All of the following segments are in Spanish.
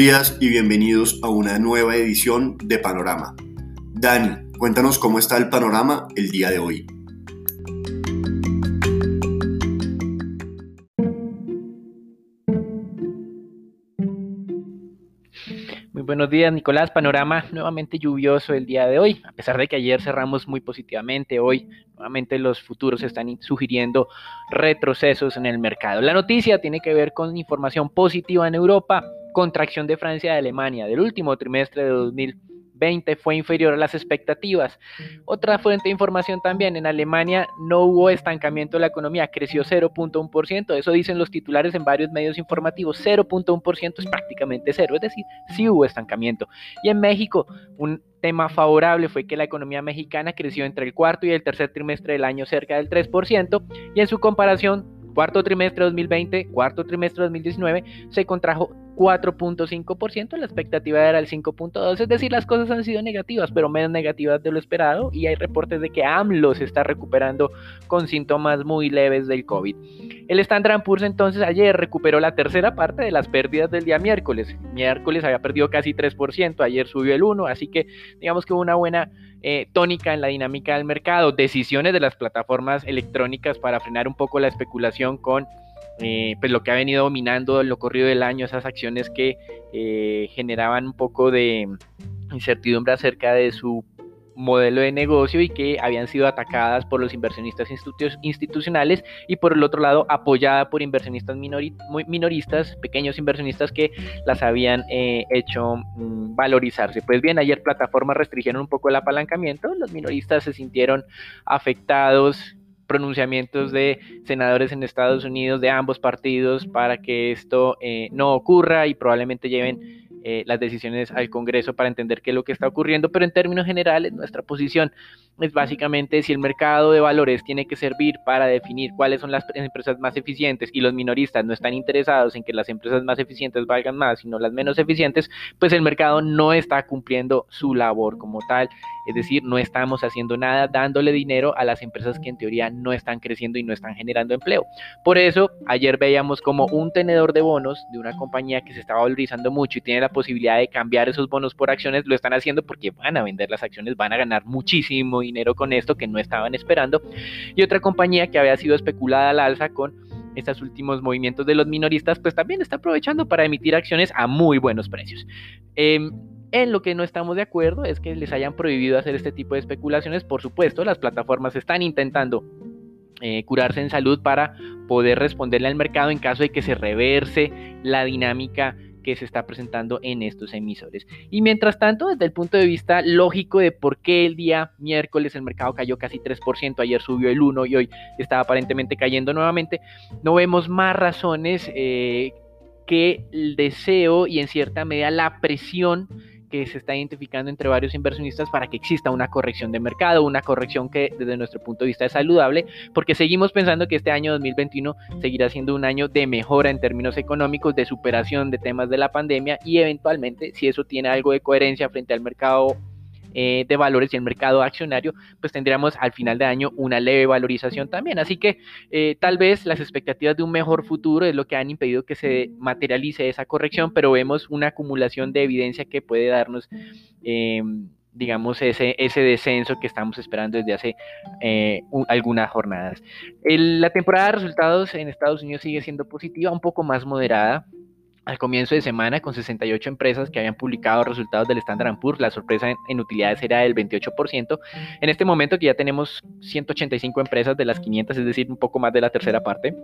Días y bienvenidos a una nueva edición de Panorama. Dani, cuéntanos cómo está el panorama el día de hoy. Muy buenos días, Nicolás. Panorama nuevamente lluvioso el día de hoy, a pesar de que ayer cerramos muy positivamente. Hoy nuevamente los futuros están sugiriendo retrocesos en el mercado. La noticia tiene que ver con información positiva en Europa contracción de Francia y Alemania del último trimestre de 2020 fue inferior a las expectativas. Otra fuente de información también, en Alemania no hubo estancamiento de la economía, creció 0.1%, eso dicen los titulares en varios medios informativos, 0.1% es prácticamente cero, es decir, sí hubo estancamiento. Y en México, un tema favorable fue que la economía mexicana creció entre el cuarto y el tercer trimestre del año cerca del 3%, y en su comparación cuarto trimestre 2020, cuarto trimestre 2019, se contrajo 4.5%, la expectativa era el 5.2%, es decir, las cosas han sido negativas, pero menos negativas de lo esperado y hay reportes de que AMLO se está recuperando con síntomas muy leves del COVID. El Standard Poor's entonces ayer recuperó la tercera parte de las pérdidas del día miércoles. Miércoles había perdido casi 3%, ayer subió el 1%, así que digamos que hubo una buena eh, tónica en la dinámica del mercado, decisiones de las plataformas electrónicas para frenar un poco la especulación con eh, pues lo que ha venido dominando en lo corrido del año, esas acciones que eh, generaban un poco de incertidumbre acerca de su modelo de negocio y que habían sido atacadas por los inversionistas institucionales y por el otro lado apoyada por inversionistas minoristas, pequeños inversionistas que las habían eh, hecho mm, valorizarse. Pues bien, ayer plataformas restringieron un poco el apalancamiento, los minoristas se sintieron afectados pronunciamientos de senadores en Estados Unidos de ambos partidos para que esto eh, no ocurra y probablemente lleven eh, las decisiones al Congreso para entender qué es lo que está ocurriendo, pero en términos generales nuestra posición es básicamente si el mercado de valores tiene que servir para definir cuáles son las empresas más eficientes y los minoristas no están interesados en que las empresas más eficientes valgan más, sino las menos eficientes, pues el mercado no está cumpliendo su labor como tal, es decir, no estamos haciendo nada dándole dinero a las empresas que en teoría no están creciendo y no están generando empleo. Por eso, ayer veíamos como un tenedor de bonos de una compañía que se estaba valorizando mucho y tiene la posibilidad de cambiar esos bonos por acciones, lo están haciendo porque van a vender las acciones, van a ganar muchísimo dinero con esto que no estaban esperando. Y otra compañía que había sido especulada al alza con estos últimos movimientos de los minoristas, pues también está aprovechando para emitir acciones a muy buenos precios. Em, en lo que no estamos de acuerdo es que les hayan prohibido hacer este tipo de especulaciones. Por supuesto, las plataformas están intentando eh, curarse en salud para poder responderle al mercado en caso de que se reverse la dinámica que se está presentando en estos emisores. Y mientras tanto, desde el punto de vista lógico de por qué el día miércoles el mercado cayó casi 3%, ayer subió el 1% y hoy estaba aparentemente cayendo nuevamente, no vemos más razones eh, que el deseo y en cierta medida la presión que se está identificando entre varios inversionistas para que exista una corrección de mercado, una corrección que desde nuestro punto de vista es saludable, porque seguimos pensando que este año 2021 seguirá siendo un año de mejora en términos económicos, de superación de temas de la pandemia y eventualmente, si eso tiene algo de coherencia frente al mercado eh, de valores y el mercado accionario, pues tendríamos al final de año una leve valorización también. Así que eh, tal vez las expectativas de un mejor futuro es lo que han impedido que se materialice esa corrección, pero vemos una acumulación de evidencia que puede darnos... Em, digamos, ese, ese descenso que estamos esperando desde hace eh, algunas jornadas. la temporada de resultados en Estados Unidos sigue siendo positiva, un poco más moderada, al comienzo de semana con 68 empresas que habían publicado resultados del Standard Poor's. La sorpresa en, utilidades era del 28%. En este momento que ya tenemos 185 empresas de las 500, es decir, un poco más de la tercera parte.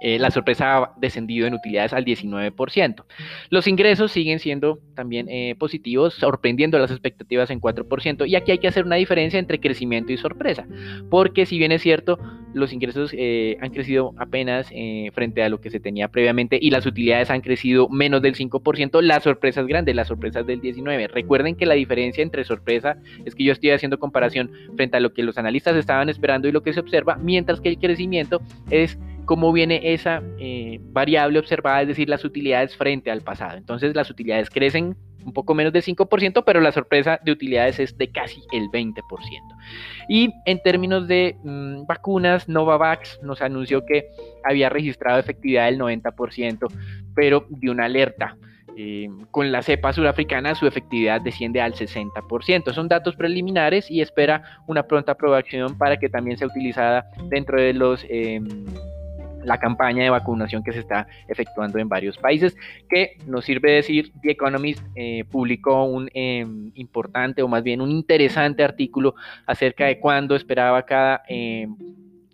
Eh, la sorpresa ha descendido en utilidades al 19%. Los ingresos siguen siendo también eh, positivos, sorprendiendo las expectativas en 4%. Y aquí hay que hacer una diferencia entre crecimiento y sorpresa, porque si bien es cierto, los ingresos eh, han crecido apenas frente a lo que se tenía previamente y las utilidades han crecido menos del 5%, la sorpresa es grande, la sorpresa es del 19%. Recuerden que la diferencia entre sorpresa es que yo estoy haciendo comparación frente a lo que los analistas estaban esperando y lo que se observa, mientras que el crecimiento es cómo viene esa eh, variable observada, es decir, las utilidades frente al pasado. Entonces las utilidades crecen un poco menos del 5%, pero la sorpresa de utilidades es de casi el 20%. Y en términos de mm, vacunas, Novavax nos anunció que había registrado efectividad del 90%, pero de una alerta eh, con la cepa surafricana su efectividad desciende al 60%. Son datos preliminares y espera una pronta aprobación para que también sea utilizada dentro de los... Em, la campaña de vacunación que se está efectuando en varios países, que nos sirve decir, The Economist eh, publicó un em, importante o más bien un interesante artículo acerca de cuándo esperaba cada em,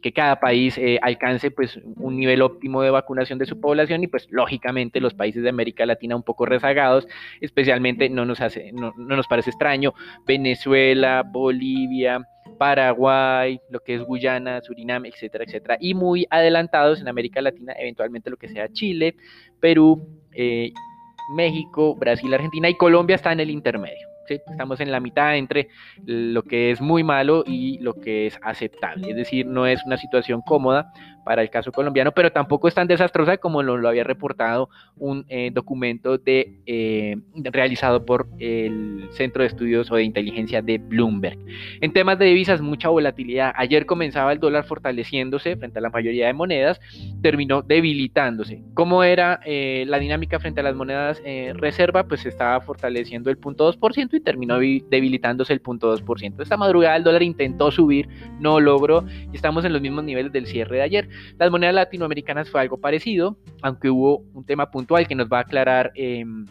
que cada país eh, alcance pues un nivel óptimo de vacunación de su población y pues lógicamente los países de América Latina un poco rezagados, especialmente no nos hace no, nos parece extraño Venezuela, Bolivia, Paraguay, lo que es Guyana, Surinam, etcétera, etcétera, y muy adelantados en América Latina, eventualmente lo que sea Chile, Perú, eh, México, Brasil, Argentina y Colombia está en el intermedio. Estamos en la mitad entre lo que es muy malo y lo que es aceptable. Es decir, no es una situación cómoda para el caso colombiano, pero tampoco es tan desastrosa como lo, había reportado un eh, documento de, eh, realizado por el Centro de Estudios o de Inteligencia de Bloomberg. En temas de divisas, mucha volatilidad. Ayer comenzaba el dólar fortaleciéndose frente a la mayoría de monedas, terminó debilitándose. ¿Cómo era eh, la dinámica frente a las monedas reserva? Pues estaba fortaleciendo el punto 2% y terminó debilitándose el punto 2%. Esta madrugada el dólar intentó subir, no logró y estamos en los mismos niveles del cierre de ayer. Las monedas latinoamericanas fue algo parecido, aunque hubo un tema puntual que nos va a aclarar em,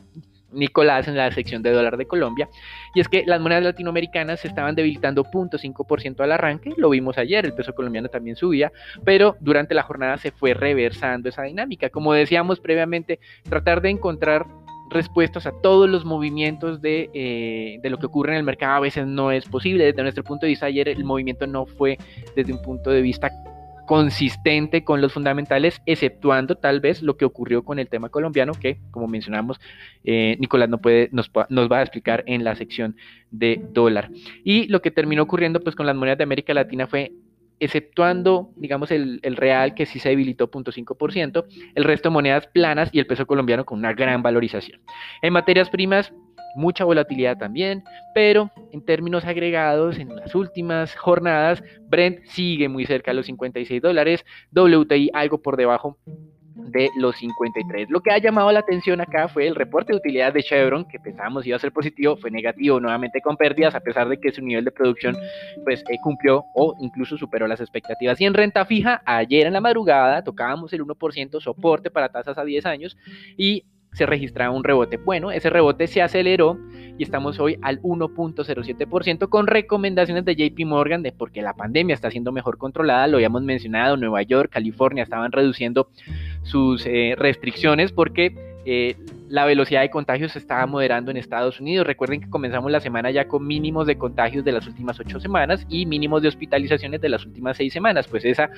Nicolás en la sección de dólar de Colombia, y es que las monedas latinoamericanas se estaban debilitando 0.5% al arranque, lo vimos ayer, el peso colombiano también subía, pero durante la jornada se fue reversando esa dinámica. Como decíamos previamente, tratar de encontrar respuestas a todos los movimientos de, eh, de, lo que ocurre en el mercado a veces no es posible. Desde nuestro punto de vista, ayer el movimiento no fue desde un punto de vista consistente con los fundamentales, exceptuando tal vez lo que ocurrió con el tema colombiano, que como mencionamos, eh, Nicolás no puede, nos, va a explicar en la sección de dólar. Y lo que terminó ocurriendo pues con las monedas de América Latina fue exceptuando, digamos, el, el, real que sí se debilitó 0.5%, el resto de monedas planas y el peso colombiano con una gran valorización. En materias primas, mucha volatilidad también, pero en términos agregados, en las últimas jornadas, Brent sigue muy cerca de los 56 dólares, WTI algo por debajo de los 53. Lo que ha llamado la atención acá fue el reporte de utilidad de Chevron, que pensábamos iba a ser positivo, fue negativo, nuevamente con pérdidas, a pesar de que su nivel de producción pues eh, cumplió o incluso superó las expectativas. Y en renta fija, ayer en la madrugada tocábamos el 1% soporte para tasas a 10 años y se registraba un rebote. Bueno, ese rebote se aceleró y estamos hoy al 1.07% con recomendaciones de JP Morgan de porque la pandemia está siendo mejor controlada, lo habíamos mencionado, Nueva York, California estaban reduciendo sus eh, restricciones porque eh, la velocidad de contagios estaba moderando en Estados Unidos. Recuerden que comenzamos la semana ya con mínimos de contagios de las últimas ocho semanas y mínimos de hospitalizaciones de las últimas seis semanas. Pues esa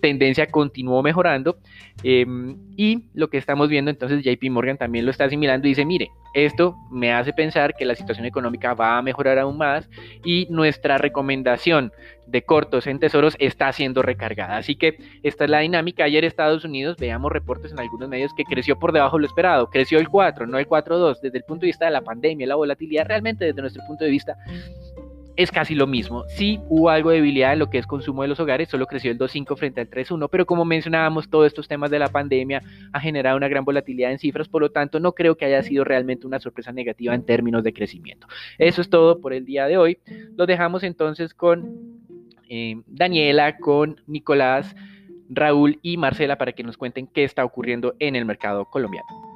tendencia continuó mejorando em, y lo que estamos viendo entonces JP Morgan también lo está asimilando y dice, mire, esto me hace pensar que la situación económica va a mejorar aún más y nuestra recomendación de cortos en tesoros está siendo recargada. Así que esta es la dinámica. Ayer Estados Unidos, veamos reportes en algunos medios que creció por debajo de lo esperado, creció el 4, no el 4.2. Desde el punto de vista de la pandemia, la volatilidad, realmente desde nuestro punto de vista es casi lo mismo. Sí hubo algo de debilidad en lo que es consumo de los hogares, solo creció el 2.5 frente al 3.1, pero como mencionábamos, todos estos temas de la pandemia ha generado una gran volatilidad en cifras, por lo tanto no creo que haya sido realmente una sorpresa negativa en términos de crecimiento. Eso es todo por el día de hoy. Lo dejamos entonces con eh, Daniela, con Nicolás, Raúl y Marcela para que nos cuenten qué está ocurriendo en el mercado colombiano.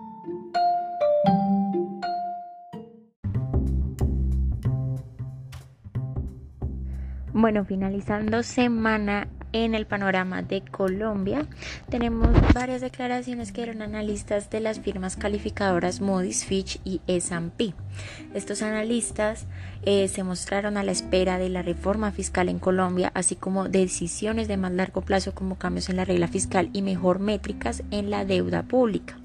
Bueno, finalizando semana en el panorama de Colombia, tenemos varias declaraciones que eran analistas de las firmas calificadoras Moody's, Fitch y S&P. Estos analistas eh, se mostraron a la espera de la reforma fiscal en Colombia, así como decisiones de más largo plazo como cambios en la regla fiscal y mejor métricas en la deuda pública.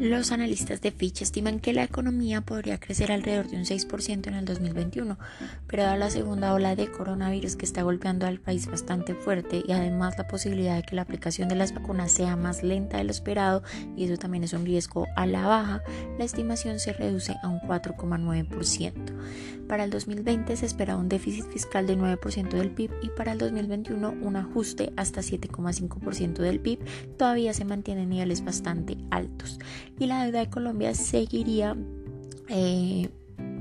Los analistas de Fitch estiman que la economía podría crecer alrededor de un 6% en el 2021, pero dada la segunda ola de coronavirus que está golpeando al país bastante fuerte y además la posibilidad de que la aplicación de las vacunas sea más lenta de lo esperado y eso también es un riesgo a la baja, la estimación se reduce a un 4,9%. Para el 2020 se espera un déficit fiscal de 9% del PIB y para el 2021 un ajuste hasta 7,5% del PIB todavía se mantienen niveles bastante altos. Y la deuda de Colombia seguiría eh,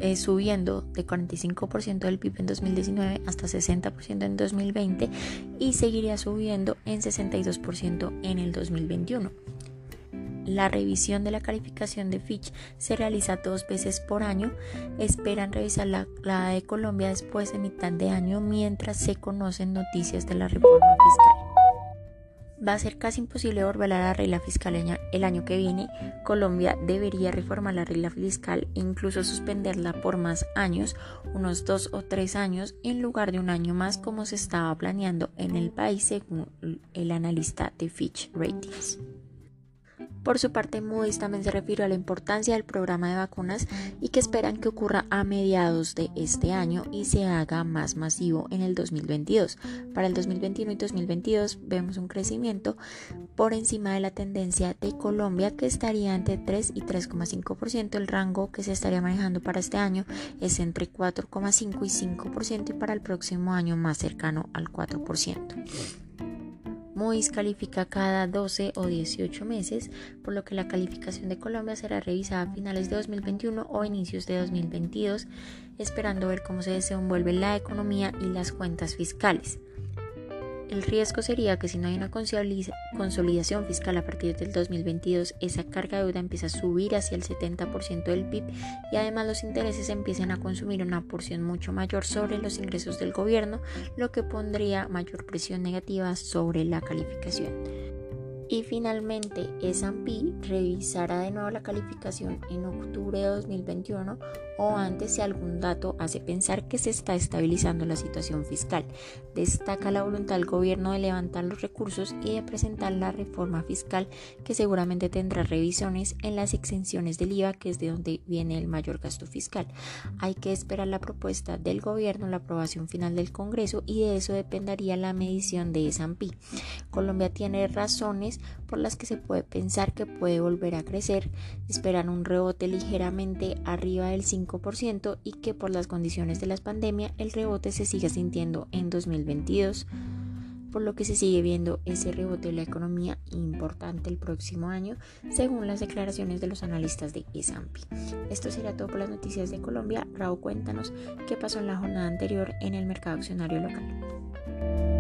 eh, subiendo de 45% del PIB en 2019 hasta 60% en 2020 y seguiría subiendo en 62% en el 2021. La revisión de la calificación de Fitch se realiza dos veces por año. Esperan revisar la, la de Colombia después de mitad de año mientras se conocen noticias de la reforma fiscal va a ser casi imposible volver la regla fiscal el año que viene. Colombia debería reformar la regla fiscal e incluso suspenderla por más años, unos dos o tres años, en lugar de un año más como se estaba planeando en el país según el analista de Fitch Ratings. Por su parte, Moody's también se refirió a la importancia del programa de vacunas y que esperan que ocurra a mediados de este año y se haga más masivo en el 2022. Para el 2021 y 2022 vemos un crecimiento por encima de la tendencia de Colombia que estaría entre 3 y 3,5%. El rango que se estaría manejando para este año es entre 4,5 y 5% y para el próximo año más cercano al 4%. Moody's califica cada 12 o 18 meses, por lo que la calificación de Colombia será revisada a finales de 2021 o inicios de 2022, esperando ver cómo se desenvuelve la economía y las cuentas fiscales. El riesgo sería que si no hay una consolidación fiscal a partir del 2022, esa carga de deuda empieza a subir hacia el 70% del PIB y además los intereses empiecen a consumir una porción mucho mayor sobre los ingresos del gobierno, lo que pondría mayor presión negativa sobre la calificación. Y finalmente, S&P revisará de nuevo la calificación en octubre de 2021 o antes si algún dato hace pensar que se está estabilizando la situación fiscal. Destaca la voluntad del gobierno de levantar los recursos y de presentar la reforma fiscal que seguramente tendrá revisiones en las exenciones del IVA, que es de donde viene el mayor gasto fiscal. Hay que esperar la propuesta del gobierno, la aprobación final del Congreso y de eso dependería la medición de S&P. Colombia tiene razones por las que se puede pensar que puede volver a crecer, esperan un rebote ligeramente arriba del 5% y que por las condiciones de la pandemia el rebote se siga sintiendo en 2022 por lo que se sigue viendo ese rebote de la economía importante el próximo año, según las declaraciones de los analistas de S&P. Esto sería todo por las noticias de Colombia. Raúl, cuéntanos qué pasó en la jornada anterior en el mercado accionario local.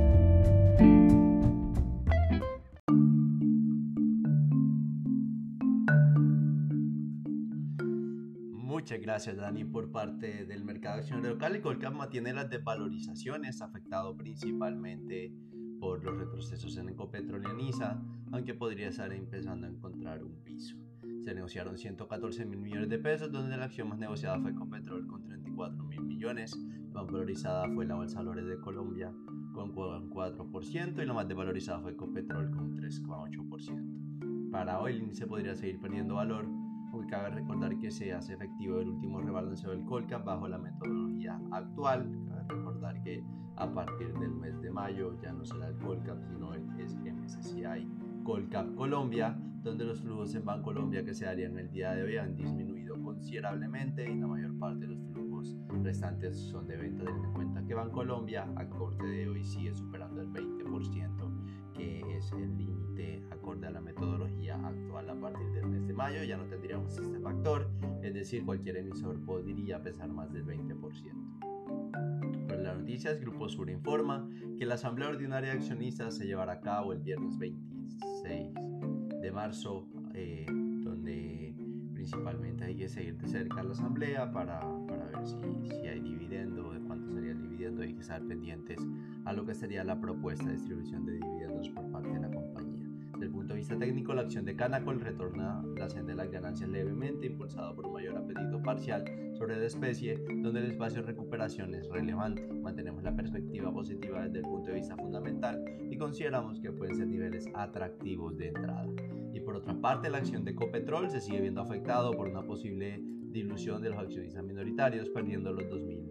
Muchas gracias, Dani, por parte del mercado accionario local. El Colcap mantiene las desvalorizaciones, afectado principalmente por los retrocesos en Ecopetrol y Anisa, aunque podría estar empezando a encontrar un piso. Se negociaron 114 mil millones de pesos, donde la acción más negociada fue Ecopetrol con 34 mil millones, la más valorizada fue la Bolsa Valores de Colombia con 4% y la más desvalorizada fue Ecopetrol con 3,8%. Para hoy el índice podría seguir perdiendo valor cabe recordar que se hace efectivo el último rebalanceo del Colcap bajo la metodología actual. Cabe recordar que a partir del mes de mayo ya no será el Colcap, sino el MSCI Colcap Colombia, donde los flujos en Bancolombia que se darían el día de hoy han disminuido considerablemente y la mayor parte de los flujos restantes son de venta. Teniendo en cuenta que Bancolombia a corte de hoy sigue superando el 20%, que es el límite acorde a la metodología actual a partir del mes de mayo. Ya no tendríamos este factor, es decir, cualquier emisor podría pesar más del 20%. Pero las noticias, Grupo Sur informa que la Asamblea Ordinaria de Accionistas se llevará a cabo el viernes 26 de marzo, eh, donde principalmente hay que seguir de cerca la Asamblea para, para ver si, si hay dividendo, de cuánto sería el dividendo, hay que estar pendientes a lo que sería la propuesta de distribución de dividendos por parte de la compañía. Desde el punto de vista técnico, la acción de Canacol retorna la senda de las ganancias levemente, impulsado por un mayor apetito parcial sobre la especie, donde el espacio de recuperación es relevante. Mantenemos la perspectiva positiva desde el punto de vista fundamental y consideramos que pueden ser niveles atractivos de entrada. Y por otra parte, la acción de Copetrol se sigue viendo afectado por una posible dilución de los accionistas minoritarios, perdiendo los 2.200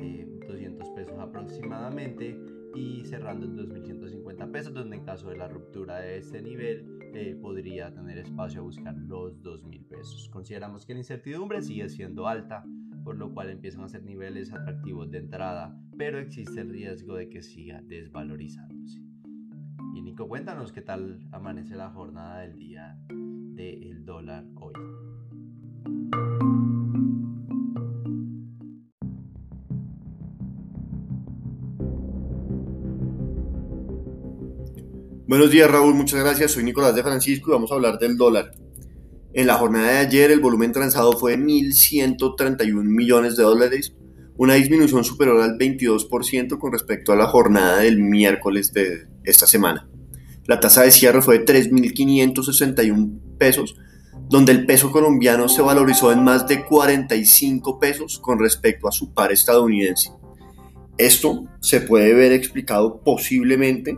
eh, pesos aproximadamente y cerrando en 2.150 pesos, donde en caso de la ruptura de este nivel eh, podría tener espacio a buscar los 2.000 pesos. Consideramos que la incertidumbre sigue siendo alta, por lo cual empiezan a ser niveles atractivos de entrada, pero existe el riesgo de que siga desvalorizándose. Y Nico, cuéntanos qué tal amanece la jornada del día del dólar hoy. Buenos días Raúl, muchas gracias. Soy Nicolás de Francisco y vamos a hablar del dólar. En la jornada de ayer el volumen transado fue de 1.131 millones de dólares, una disminución superior al 22% con respecto a la jornada del miércoles de esta semana. La tasa de cierre fue de 3.561 pesos, donde el peso colombiano se valorizó en más de 45 pesos con respecto a su par estadounidense. Esto se puede ver explicado posiblemente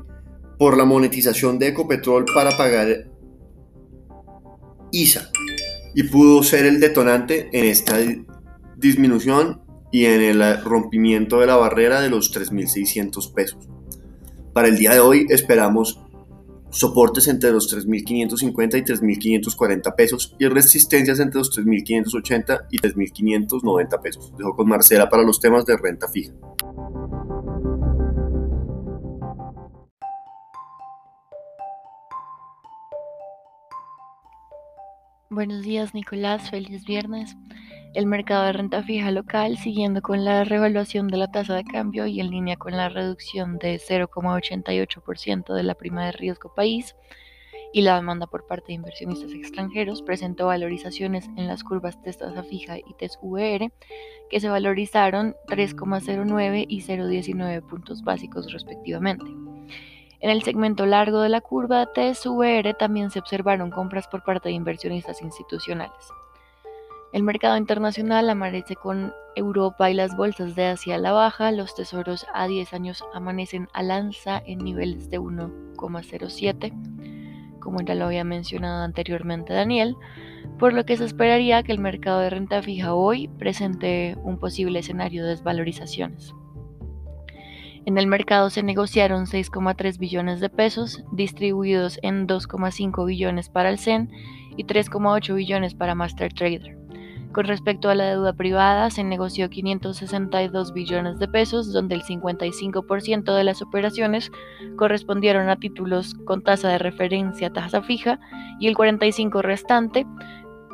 por la monetización de Ecopetrol para pagar ISA y pudo ser el detonante en esta disminución y en el rompimiento de la barrera de los 3.600 pesos. Para el día de hoy esperamos soportes entre los 3.550 y 3.540 pesos y resistencias entre los 3.580 y 3.590 pesos. Dejo con Marcela para los temas de renta fija. Buenos días Nicolás, feliz viernes. El mercado de renta fija local siguiendo con la revaluación de la tasa de cambio y en línea con la reducción de 0,88% de la prima de riesgo país y la demanda por parte de inversionistas extranjeros presentó valorizaciones en las curvas de tasa fija y TES VR que se valorizaron 3,09 y 0,19 puntos básicos respectivamente. En el segmento largo de la curva TSVR también se observaron compras por parte de inversionistas institucionales. El mercado internacional amanece con Europa y las bolsas de Asia a la baja, los tesoros a 10 años amanecen al alza en niveles de 1,07, como ya lo había mencionado anteriormente Daniel, por lo que se esperaría que el mercado de renta fija hoy presente un posible escenario de desvalorizaciones. En el mercado se negociaron 6,3 billones de pesos, distribuidos en 2,5 billones para el CEN y 3,8 billones para Master Trader. Con respecto a la deuda privada, se negoció 562 billones de pesos, donde el 55% de las operaciones correspondieron a títulos con tasa de referencia tasa fija y el 45% restante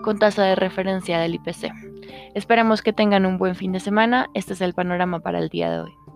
con tasa de referencia del IPC. Esperamos que tengan un buen fin de semana. Este es el panorama para el día de hoy.